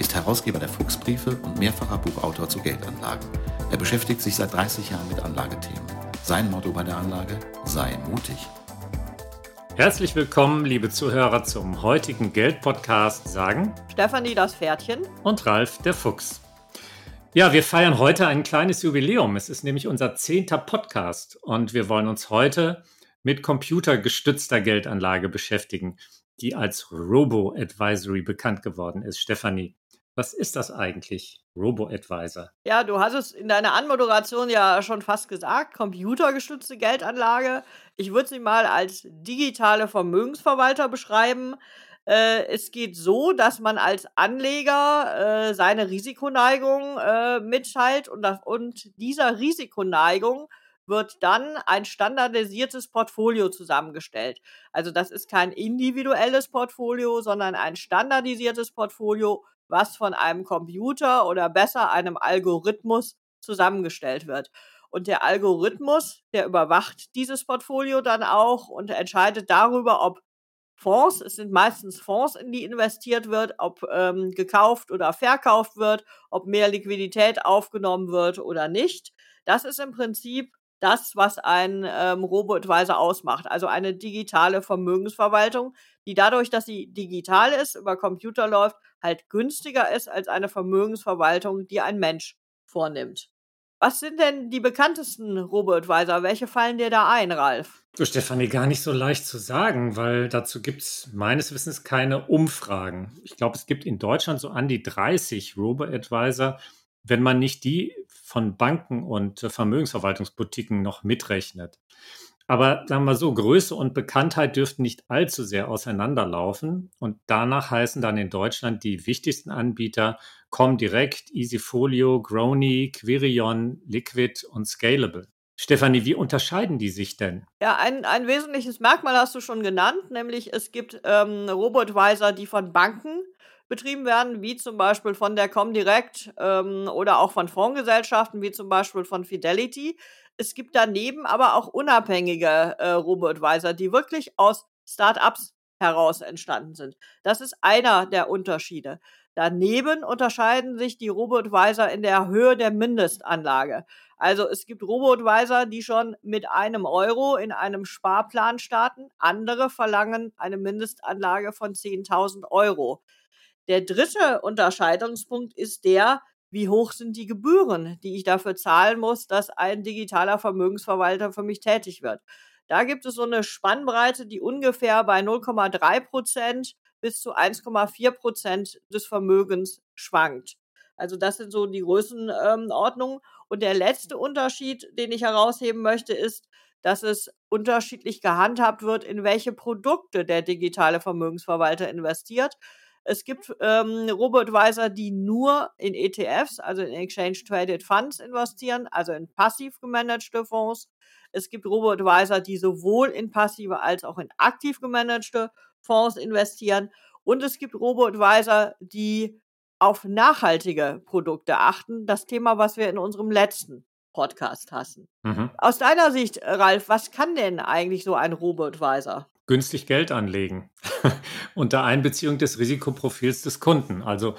ist Herausgeber der Fuchsbriefe und mehrfacher Buchautor zu Geldanlagen. Er beschäftigt sich seit 30 Jahren mit Anlagethemen. Sein Motto bei der Anlage: Sei mutig. Herzlich willkommen, liebe Zuhörer, zum heutigen Geld-Podcast, sagen Stefanie das Pferdchen und Ralf der Fuchs. Ja, wir feiern heute ein kleines Jubiläum. Es ist nämlich unser zehnter Podcast und wir wollen uns heute mit computergestützter Geldanlage beschäftigen, die als Robo-Advisory bekannt geworden ist. Stefanie, was ist das eigentlich, Robo-Advisor? Ja, du hast es in deiner Anmoderation ja schon fast gesagt, computergestützte Geldanlage. Ich würde sie mal als digitale Vermögensverwalter beschreiben. Äh, es geht so, dass man als Anleger äh, seine Risikoneigung äh, mitteilt und, und dieser Risikoneigung wird dann ein standardisiertes Portfolio zusammengestellt. Also das ist kein individuelles Portfolio, sondern ein standardisiertes Portfolio, was von einem Computer oder besser einem Algorithmus zusammengestellt wird. Und der Algorithmus, der überwacht dieses Portfolio dann auch und entscheidet darüber, ob Fonds, es sind meistens Fonds, in die investiert wird, ob ähm, gekauft oder verkauft wird, ob mehr Liquidität aufgenommen wird oder nicht. Das ist im Prinzip das, was ein ähm, Robo-Advisor ausmacht. Also eine digitale Vermögensverwaltung, die dadurch, dass sie digital ist, über Computer läuft, halt günstiger ist als eine Vermögensverwaltung, die ein Mensch vornimmt. Was sind denn die bekanntesten Robo-Advisor? Welche fallen dir da ein, Ralf? Du, Stefanie, gar nicht so leicht zu sagen, weil dazu gibt es meines Wissens keine Umfragen. Ich glaube, es gibt in Deutschland so an die 30 Robo-Advisor, wenn man nicht die von Banken und Vermögensverwaltungsboutiquen noch mitrechnet. Aber sagen wir so, Größe und Bekanntheit dürften nicht allzu sehr auseinanderlaufen. Und danach heißen dann in Deutschland die wichtigsten Anbieter Comdirect, Easyfolio, Grony, Quirion, Liquid und Scalable. Stefanie, wie unterscheiden die sich denn? Ja, ein, ein wesentliches Merkmal hast du schon genannt, nämlich es gibt ähm, Robo-Advisor, die von Banken betrieben werden, wie zum Beispiel von der Comdirect ähm, oder auch von Fondsgesellschaften, wie zum Beispiel von Fidelity. Es gibt daneben aber auch unabhängige äh, Robo-Advisor, die wirklich aus Startups heraus entstanden sind. Das ist einer der Unterschiede. Daneben unterscheiden sich die Robo-Advisor in der Höhe der Mindestanlage. Also es gibt Robo-Advisor, die schon mit einem Euro in einem Sparplan starten. Andere verlangen eine Mindestanlage von 10.000 Euro. Der dritte Unterscheidungspunkt ist der, wie hoch sind die Gebühren, die ich dafür zahlen muss, dass ein digitaler Vermögensverwalter für mich tätig wird. Da gibt es so eine Spannbreite, die ungefähr bei 0,3 Prozent bis zu 1,4 Prozent des Vermögens schwankt. Also das sind so die Größenordnungen. Ähm, Und der letzte Unterschied, den ich herausheben möchte, ist, dass es unterschiedlich gehandhabt wird, in welche Produkte der digitale Vermögensverwalter investiert. Es gibt ähm, Robo-Advisor, die nur in ETFs, also in Exchange Traded Funds investieren, also in passiv gemanagte Fonds. Es gibt Robo-Advisor, die sowohl in passive als auch in aktiv gemanagte Fonds investieren. Und es gibt Robo-Advisor, die auf nachhaltige Produkte achten. Das Thema, was wir in unserem letzten Podcast hatten. Mhm. Aus deiner Sicht, Ralf, was kann denn eigentlich so ein Robo-Advisor? Günstig Geld anlegen unter Einbeziehung des Risikoprofils des Kunden. Also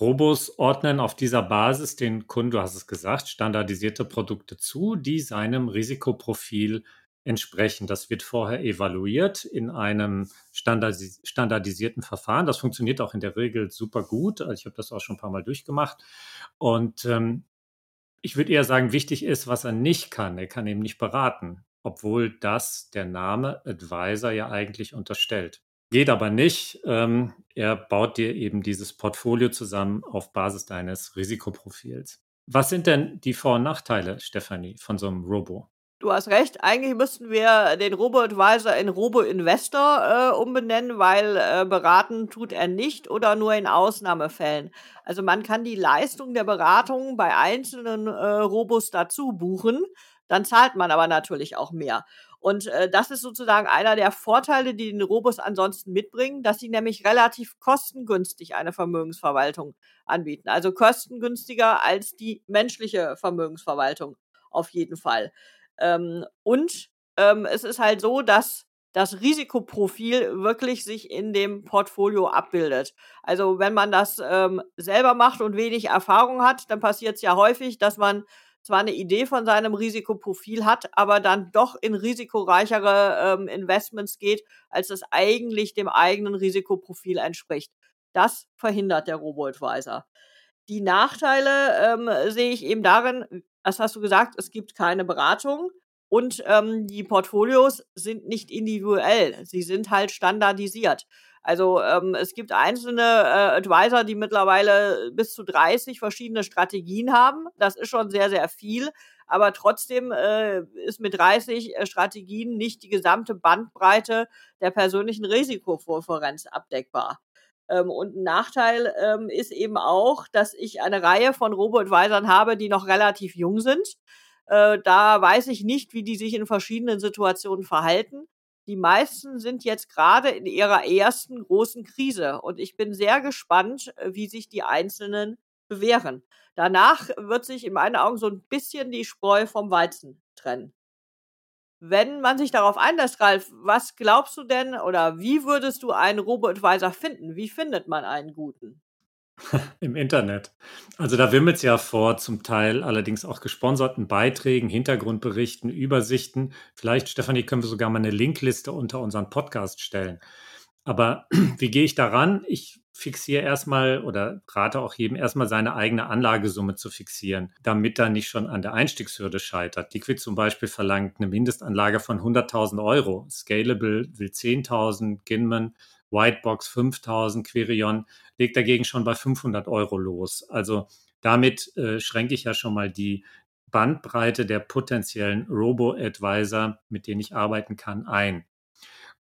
Robos ordnen auf dieser Basis den Kunden, du hast es gesagt, standardisierte Produkte zu, die seinem Risikoprofil entsprechen. Das wird vorher evaluiert in einem standardis standardisierten Verfahren. Das funktioniert auch in der Regel super gut. Also ich habe das auch schon ein paar Mal durchgemacht. Und ähm, ich würde eher sagen, wichtig ist, was er nicht kann. Er kann eben nicht beraten obwohl das der Name Advisor ja eigentlich unterstellt. Geht aber nicht. Ähm, er baut dir eben dieses Portfolio zusammen auf Basis deines Risikoprofils. Was sind denn die Vor- und Nachteile, Stefanie, von so einem Robo? Du hast recht. Eigentlich müssten wir den Robo-Advisor in Robo-Investor äh, umbenennen, weil äh, beraten tut er nicht oder nur in Ausnahmefällen. Also man kann die Leistung der Beratung bei einzelnen äh, Robos dazu buchen. Dann zahlt man aber natürlich auch mehr. Und äh, das ist sozusagen einer der Vorteile, die den Robos ansonsten mitbringen, dass sie nämlich relativ kostengünstig eine Vermögensverwaltung anbieten. Also kostengünstiger als die menschliche Vermögensverwaltung auf jeden Fall. Ähm, und ähm, es ist halt so, dass das Risikoprofil wirklich sich in dem Portfolio abbildet. Also wenn man das ähm, selber macht und wenig Erfahrung hat, dann passiert es ja häufig, dass man zwar eine Idee von seinem Risikoprofil hat, aber dann doch in risikoreichere ähm, Investments geht, als es eigentlich dem eigenen Risikoprofil entspricht. Das verhindert der Robo-Advisor. Die Nachteile ähm, sehe ich eben darin, das hast du gesagt, es gibt keine Beratung und ähm, die Portfolios sind nicht individuell, sie sind halt standardisiert. Also ähm, es gibt einzelne äh, Advisor, die mittlerweile bis zu 30 verschiedene Strategien haben. Das ist schon sehr, sehr viel. Aber trotzdem äh, ist mit 30 äh, Strategien nicht die gesamte Bandbreite der persönlichen Risikovorferenz abdeckbar. Ähm, und ein Nachteil ähm, ist eben auch, dass ich eine Reihe von Robo-Advisern habe, die noch relativ jung sind. Äh, da weiß ich nicht, wie die sich in verschiedenen Situationen verhalten. Die meisten sind jetzt gerade in ihrer ersten großen Krise und ich bin sehr gespannt, äh, wie sich die Einzelnen bewähren. Danach wird sich in meinen Augen so ein bisschen die Spreu vom Weizen trennen. Wenn man sich darauf einlässt, Ralf, was glaubst du denn oder wie würdest du einen Robo-Advisor finden? Wie findet man einen guten? Im Internet. Also da wimmelt es ja vor, zum Teil allerdings auch gesponserten Beiträgen, Hintergrundberichten, Übersichten. Vielleicht, Stefanie, können wir sogar mal eine Linkliste unter unseren Podcast stellen. Aber wie gehe ich daran? Ich fixiere erstmal oder rate auch jedem erstmal seine eigene Anlagesumme zu fixieren, damit er nicht schon an der Einstiegshürde scheitert. Liquid zum Beispiel verlangt eine Mindestanlage von 100.000 Euro. Scalable will 10.000, Ginman, Whitebox 5.000, Querion legt dagegen schon bei 500 Euro los. Also damit äh, schränke ich ja schon mal die Bandbreite der potenziellen Robo-Advisor, mit denen ich arbeiten kann, ein.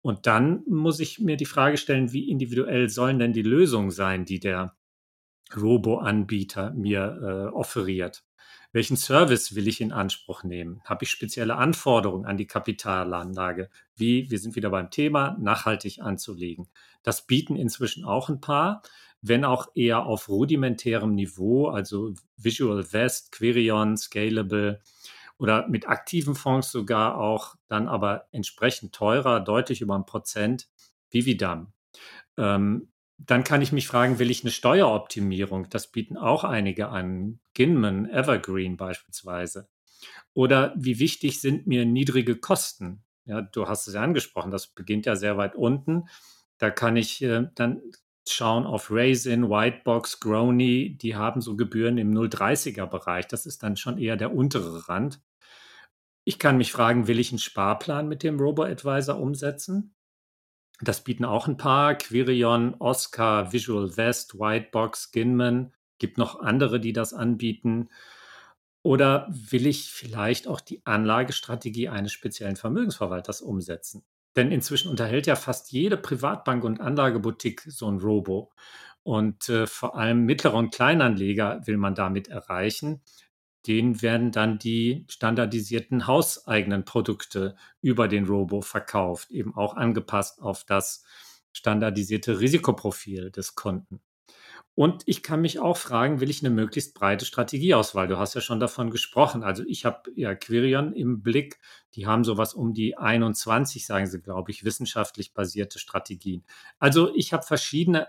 Und dann muss ich mir die Frage stellen, wie individuell sollen denn die Lösungen sein, die der Robo-Anbieter mir äh, offeriert? Welchen Service will ich in Anspruch nehmen? Habe ich spezielle Anforderungen an die Kapitalanlage? Wie, wir sind wieder beim Thema, nachhaltig anzulegen. Das bieten inzwischen auch ein paar, wenn auch eher auf rudimentärem Niveau, also Visual Vest, Querion, Scalable oder mit aktiven Fonds sogar auch dann aber entsprechend teurer, deutlich über ein Prozent, Vividam. Ähm, dann kann ich mich fragen, will ich eine Steueroptimierung? Das bieten auch einige an, Ginman, Evergreen beispielsweise. Oder wie wichtig sind mir niedrige Kosten? Ja, du hast es ja angesprochen, das beginnt ja sehr weit unten. Da kann ich äh, dann schauen auf Raisin, Whitebox, Grony, die haben so Gebühren im 0,30er Bereich. Das ist dann schon eher der untere Rand. Ich kann mich fragen, will ich einen Sparplan mit dem Robo-Advisor umsetzen? Das bieten auch ein paar. Quirion, Oscar, Visual Vest, Whitebox, Ginman. Gibt noch andere, die das anbieten. Oder will ich vielleicht auch die Anlagestrategie eines speziellen Vermögensverwalters umsetzen? Denn inzwischen unterhält ja fast jede Privatbank und Anlageboutique so ein Robo. Und äh, vor allem mittlere und Kleinanleger will man damit erreichen denen werden dann die standardisierten hauseigenen Produkte über den Robo verkauft, eben auch angepasst auf das standardisierte Risikoprofil des Kunden. Und ich kann mich auch fragen, will ich eine möglichst breite Strategieauswahl? Du hast ja schon davon gesprochen. Also ich habe ja Quirion im Blick. Die haben sowas um die 21, sagen sie, glaube ich, wissenschaftlich basierte Strategien. Also ich habe verschiedene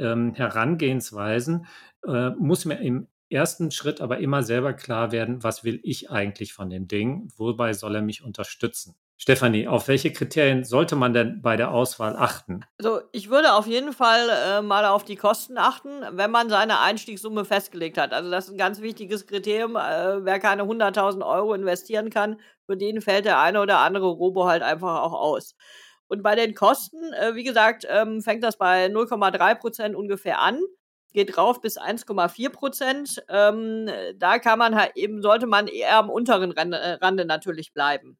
ähm, Herangehensweisen, äh, muss mir im ersten Schritt aber immer selber klar werden, was will ich eigentlich von dem Ding, wobei soll er mich unterstützen. Stefanie, auf welche Kriterien sollte man denn bei der Auswahl achten? Also ich würde auf jeden Fall äh, mal auf die Kosten achten, wenn man seine Einstiegssumme festgelegt hat. Also das ist ein ganz wichtiges Kriterium. Äh, wer keine 100.000 Euro investieren kann, für den fällt der eine oder andere Robo halt einfach auch aus. Und bei den Kosten, äh, wie gesagt, ähm, fängt das bei 0,3 Prozent ungefähr an. Geht rauf bis 1,4 Prozent. Ähm, da kann man halt eben, sollte man eher am unteren Rande, äh, Rande natürlich bleiben.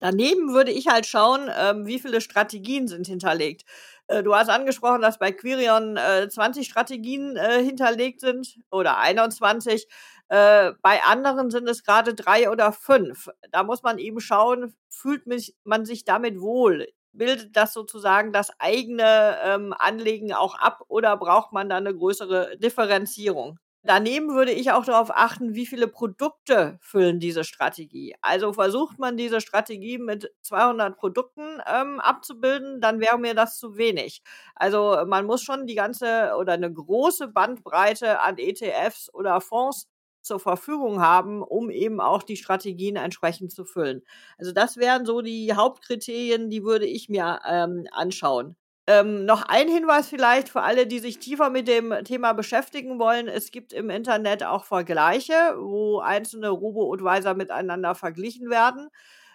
Daneben würde ich halt schauen, ähm, wie viele Strategien sind hinterlegt. Äh, du hast angesprochen, dass bei Quirion äh, 20 Strategien äh, hinterlegt sind oder 21. Äh, bei anderen sind es gerade drei oder fünf. Da muss man eben schauen, fühlt mich, man sich damit wohl? Bildet das sozusagen das eigene ähm, Anlegen auch ab oder braucht man da eine größere Differenzierung? Daneben würde ich auch darauf achten, wie viele Produkte füllen diese Strategie. Also versucht man diese Strategie mit 200 Produkten ähm, abzubilden, dann wäre mir das zu wenig. Also man muss schon die ganze oder eine große Bandbreite an ETFs oder Fonds zur Verfügung haben, um eben auch die Strategien entsprechend zu füllen. Also das wären so die Hauptkriterien, die würde ich mir ähm, anschauen. Ähm, noch ein Hinweis vielleicht für alle, die sich tiefer mit dem Thema beschäftigen wollen. Es gibt im Internet auch Vergleiche, wo einzelne Robo-Advisor miteinander verglichen werden.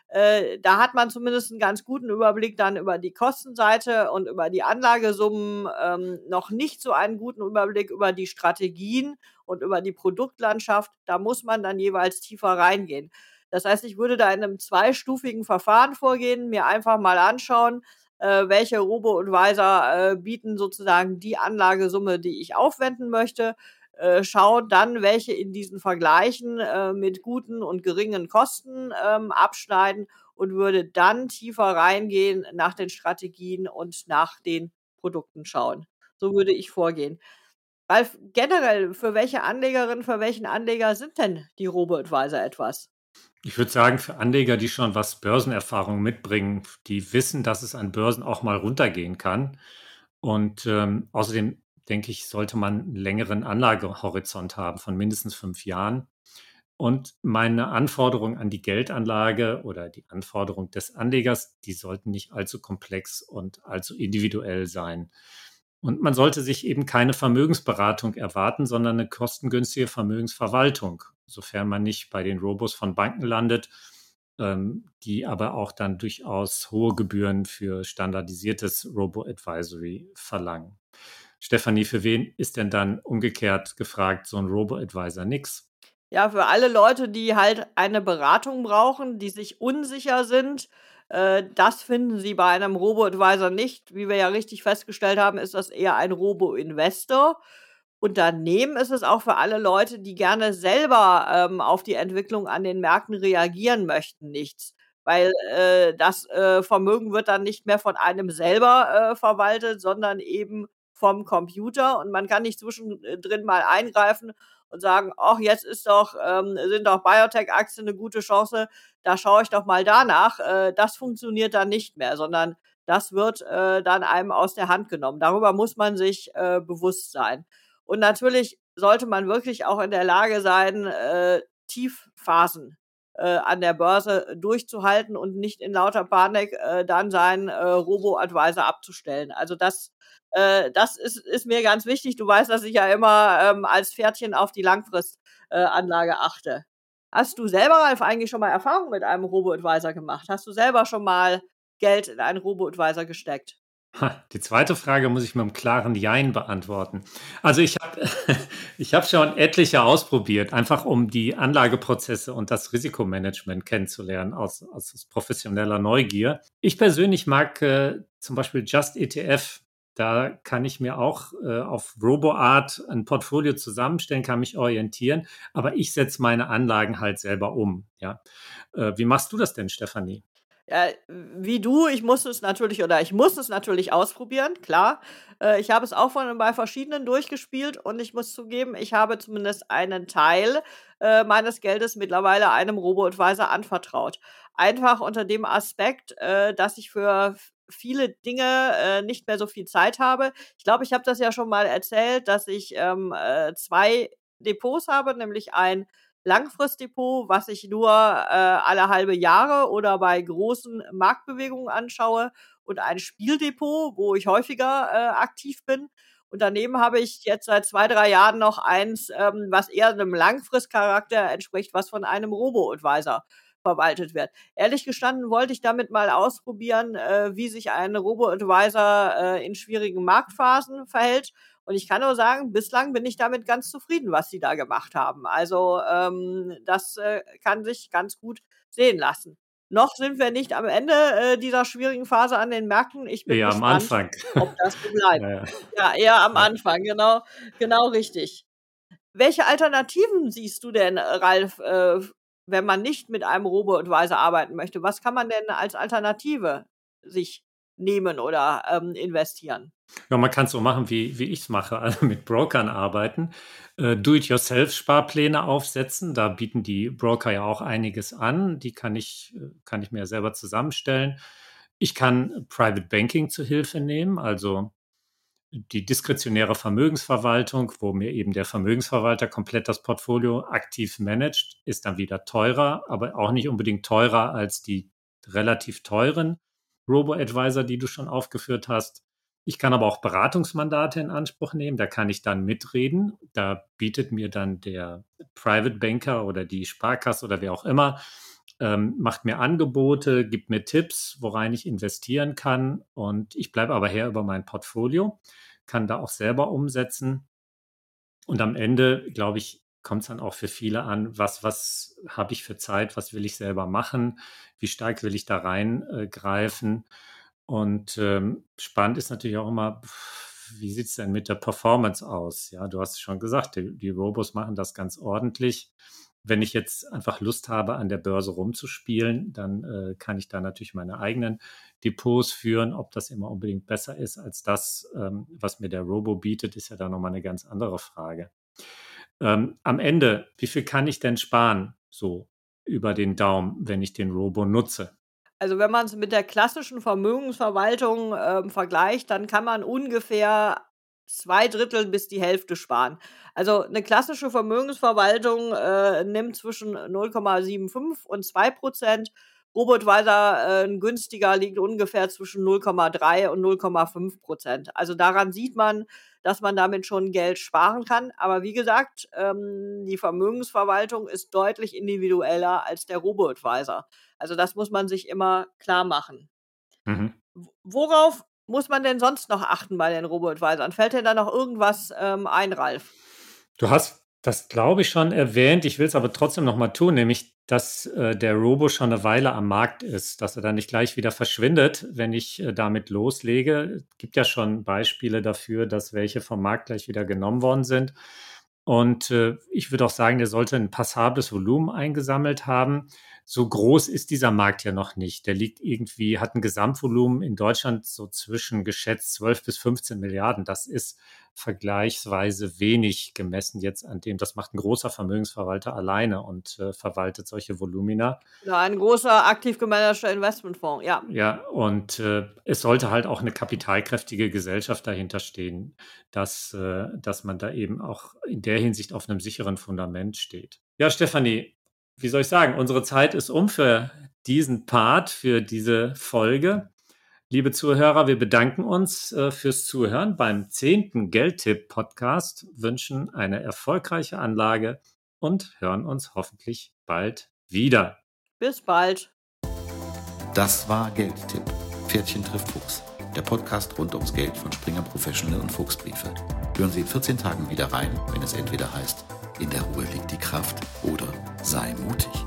Äh, da hat man zumindest einen ganz guten Überblick dann über die Kostenseite und über die Anlagesummen, ähm, noch nicht so einen guten Überblick über die Strategien und über die Produktlandschaft. Da muss man dann jeweils tiefer reingehen. Das heißt, ich würde da in einem zweistufigen Verfahren vorgehen, mir einfach mal anschauen, äh, welche Robo-Advisor äh, bieten sozusagen die Anlagesumme, die ich aufwenden möchte. Äh, dann, welche in diesen Vergleichen äh, mit guten und geringen Kosten ähm, abschneiden und würde dann tiefer reingehen nach den Strategien und nach den Produkten schauen. So würde ich vorgehen. Ralf, generell, für welche Anlegerin, für welchen Anleger sind denn die Robo-Advisor etwas? Ich würde sagen, für Anleger, die schon was Börsenerfahrung mitbringen, die wissen, dass es an Börsen auch mal runtergehen kann. Und ähm, außerdem denke ich, sollte man einen längeren Anlagehorizont haben von mindestens fünf Jahren. Und meine Anforderung an die Geldanlage oder die Anforderung des Anlegers, die sollten nicht allzu komplex und allzu individuell sein. Und man sollte sich eben keine Vermögensberatung erwarten, sondern eine kostengünstige Vermögensverwaltung, sofern man nicht bei den Robos von Banken landet, ähm, die aber auch dann durchaus hohe Gebühren für standardisiertes Robo-Advisory verlangen. Stefanie, für wen ist denn dann umgekehrt gefragt so ein Robo-Advisor nix? Ja, für alle Leute, die halt eine Beratung brauchen, die sich unsicher sind, äh, das finden Sie bei einem Robo-Advisor nicht. Wie wir ja richtig festgestellt haben, ist das eher ein Robo-Investor. Und daneben ist es auch für alle Leute, die gerne selber ähm, auf die Entwicklung an den Märkten reagieren möchten, nichts. Weil äh, das äh, Vermögen wird dann nicht mehr von einem selber äh, verwaltet, sondern eben vom Computer und man kann nicht zwischendrin mal eingreifen und sagen, ach, jetzt ist doch, ähm, sind doch Biotech-Aktien eine gute Chance, da schaue ich doch mal danach. Äh, das funktioniert dann nicht mehr, sondern das wird äh, dann einem aus der Hand genommen. Darüber muss man sich äh, bewusst sein. Und natürlich sollte man wirklich auch in der Lage sein, äh, Tiefphasen äh, an der Börse durchzuhalten und nicht in lauter Panik äh, dann seinen äh, Robo-Advisor abzustellen. Also das äh, das ist, ist mir ganz wichtig. Du weißt, dass ich ja immer ähm, als Pferdchen auf die Langfristanlage äh, achte. Hast du selber, Ralf, eigentlich schon mal Erfahrung mit einem Robo-Advisor gemacht? Hast du selber schon mal Geld in einen Robo-Advisor gesteckt? Die zweite Frage muss ich mit einem klaren Jein beantworten. Also ich habe ich hab schon etliche ausprobiert, einfach um die Anlageprozesse und das Risikomanagement kennenzulernen aus, aus professioneller Neugier. Ich persönlich mag äh, zum Beispiel Just ETF da kann ich mir auch äh, auf RoboArt ein Portfolio zusammenstellen, kann mich orientieren, aber ich setze meine Anlagen halt selber um. Ja. Äh, wie machst du das denn, Stefanie? Ja, wie du, ich muss es natürlich oder ich muss es natürlich ausprobieren, klar. Äh, ich habe es auch von bei verschiedenen durchgespielt und ich muss zugeben, ich habe zumindest einen Teil äh, meines Geldes mittlerweile einem Robo-Advisor anvertraut. Einfach unter dem Aspekt, äh, dass ich für viele Dinge äh, nicht mehr so viel Zeit habe. Ich glaube, ich habe das ja schon mal erzählt, dass ich ähm, äh, zwei Depots habe, nämlich ein Langfristdepot, was ich nur äh, alle halbe Jahre oder bei großen Marktbewegungen anschaue und ein Spieldepot, wo ich häufiger äh, aktiv bin. Und daneben habe ich jetzt seit zwei, drei Jahren noch eins, ähm, was eher einem Langfristcharakter entspricht, was von einem Robo-Advisor verwaltet wird. Ehrlich gestanden wollte ich damit mal ausprobieren, äh, wie sich ein Robo-Advisor äh, in schwierigen Marktphasen verhält. Und ich kann nur sagen, bislang bin ich damit ganz zufrieden, was sie da gemacht haben. Also ähm, das äh, kann sich ganz gut sehen lassen. Noch sind wir nicht am Ende äh, dieser schwierigen Phase an den Märkten. Ich bin eher gespannt, am Anfang. ob das so bleibt. Ja, ja. Eher am. Anfang, genau, genau richtig. Welche Alternativen siehst du denn, Ralf, äh, wenn man nicht mit einem Robo-Advisor arbeiten möchte? Was kann man denn als Alternative sich nehmen oder ähm, investieren? Ja, man kann es so machen, wie, wie ich es mache, also mit Brokern arbeiten, äh, Do-it-yourself-Sparpläne aufsetzen. Da bieten die Broker ja auch einiges an. Die kann ich, äh, kann ich mir selber zusammenstellen. Ich kann Private Banking zu Hilfe nehmen, also die diskretionäre Vermögensverwaltung, wo mir eben der Vermögensverwalter komplett das Portfolio aktiv managt, ist dann wieder teurer, aber auch nicht unbedingt teurer als die relativ teuren Robo-Advisor, die du schon aufgeführt hast. Ich kann aber auch Beratungsmandate in Anspruch nehmen. Da kann ich dann mitreden. Da bietet mir dann der Private Banker oder die Sparkasse oder wer auch immer, ähm, macht mir Angebote, gibt mir Tipps, worein ich investieren kann. Und ich bleibe aber her über mein Portfolio, kann da auch selber umsetzen. Und am Ende, glaube ich, kommt es dann auch für viele an, was, was habe ich für Zeit, was will ich selber machen, wie stark will ich da reingreifen. Und ähm, spannend ist natürlich auch immer, wie sieht es denn mit der Performance aus? Ja, du hast schon gesagt, die, die Robos machen das ganz ordentlich. Wenn ich jetzt einfach Lust habe, an der Börse rumzuspielen, dann äh, kann ich da natürlich meine eigenen Depots führen. Ob das immer unbedingt besser ist als das, ähm, was mir der Robo bietet, ist ja dann nochmal eine ganz andere Frage. Ähm, am Ende, wie viel kann ich denn sparen, so über den Daumen, wenn ich den Robo nutze? Also wenn man es mit der klassischen Vermögensverwaltung ähm, vergleicht, dann kann man ungefähr zwei Drittel bis die Hälfte sparen. Also eine klassische Vermögensverwaltung äh, nimmt zwischen 0,75 und 2 Prozent. Robotweiser äh, günstiger liegt ungefähr zwischen 0,3 und 0,5 Prozent. Also daran sieht man, dass man damit schon Geld sparen kann. Aber wie gesagt, ähm, die Vermögensverwaltung ist deutlich individueller als der Robo-Advisor. Also das muss man sich immer klar machen. Mhm. Worauf muss man denn sonst noch achten bei den Robo-Advisern? Fällt dir da noch irgendwas ähm, ein, Ralf? Du hast das, glaube ich, schon erwähnt. Ich will es aber trotzdem noch mal tun, nämlich, dass äh, der Robo schon eine Weile am Markt ist, dass er dann nicht gleich wieder verschwindet, wenn ich äh, damit loslege. Es gibt ja schon Beispiele dafür, dass welche vom Markt gleich wieder genommen worden sind. Und äh, ich würde auch sagen, der sollte ein passables Volumen eingesammelt haben. So groß ist dieser Markt ja noch nicht. Der liegt irgendwie, hat ein Gesamtvolumen in Deutschland so zwischen geschätzt 12 bis 15 Milliarden. Das ist vergleichsweise wenig gemessen jetzt an dem. Das macht ein großer Vermögensverwalter alleine und äh, verwaltet solche Volumina. Ja, ein großer, aktiv gemanagter Investmentfonds, ja. Ja, und äh, es sollte halt auch eine kapitalkräftige Gesellschaft dahinter stehen, dass, äh, dass man da eben auch in der Hinsicht auf einem sicheren Fundament steht. Ja, Stefanie, wie soll ich sagen, unsere Zeit ist um für diesen Part, für diese Folge. Liebe Zuhörer, wir bedanken uns äh, fürs Zuhören beim zehnten Geldtipp-Podcast, wünschen eine erfolgreiche Anlage und hören uns hoffentlich bald wieder. Bis bald. Das war Geldtipp. Pferdchen trifft Fuchs der Podcast rund ums Geld von Springer Professional und Fuchsbriefe. Hören Sie in 14 Tagen wieder rein, wenn es entweder heißt, in der Ruhe liegt die Kraft oder sei mutig.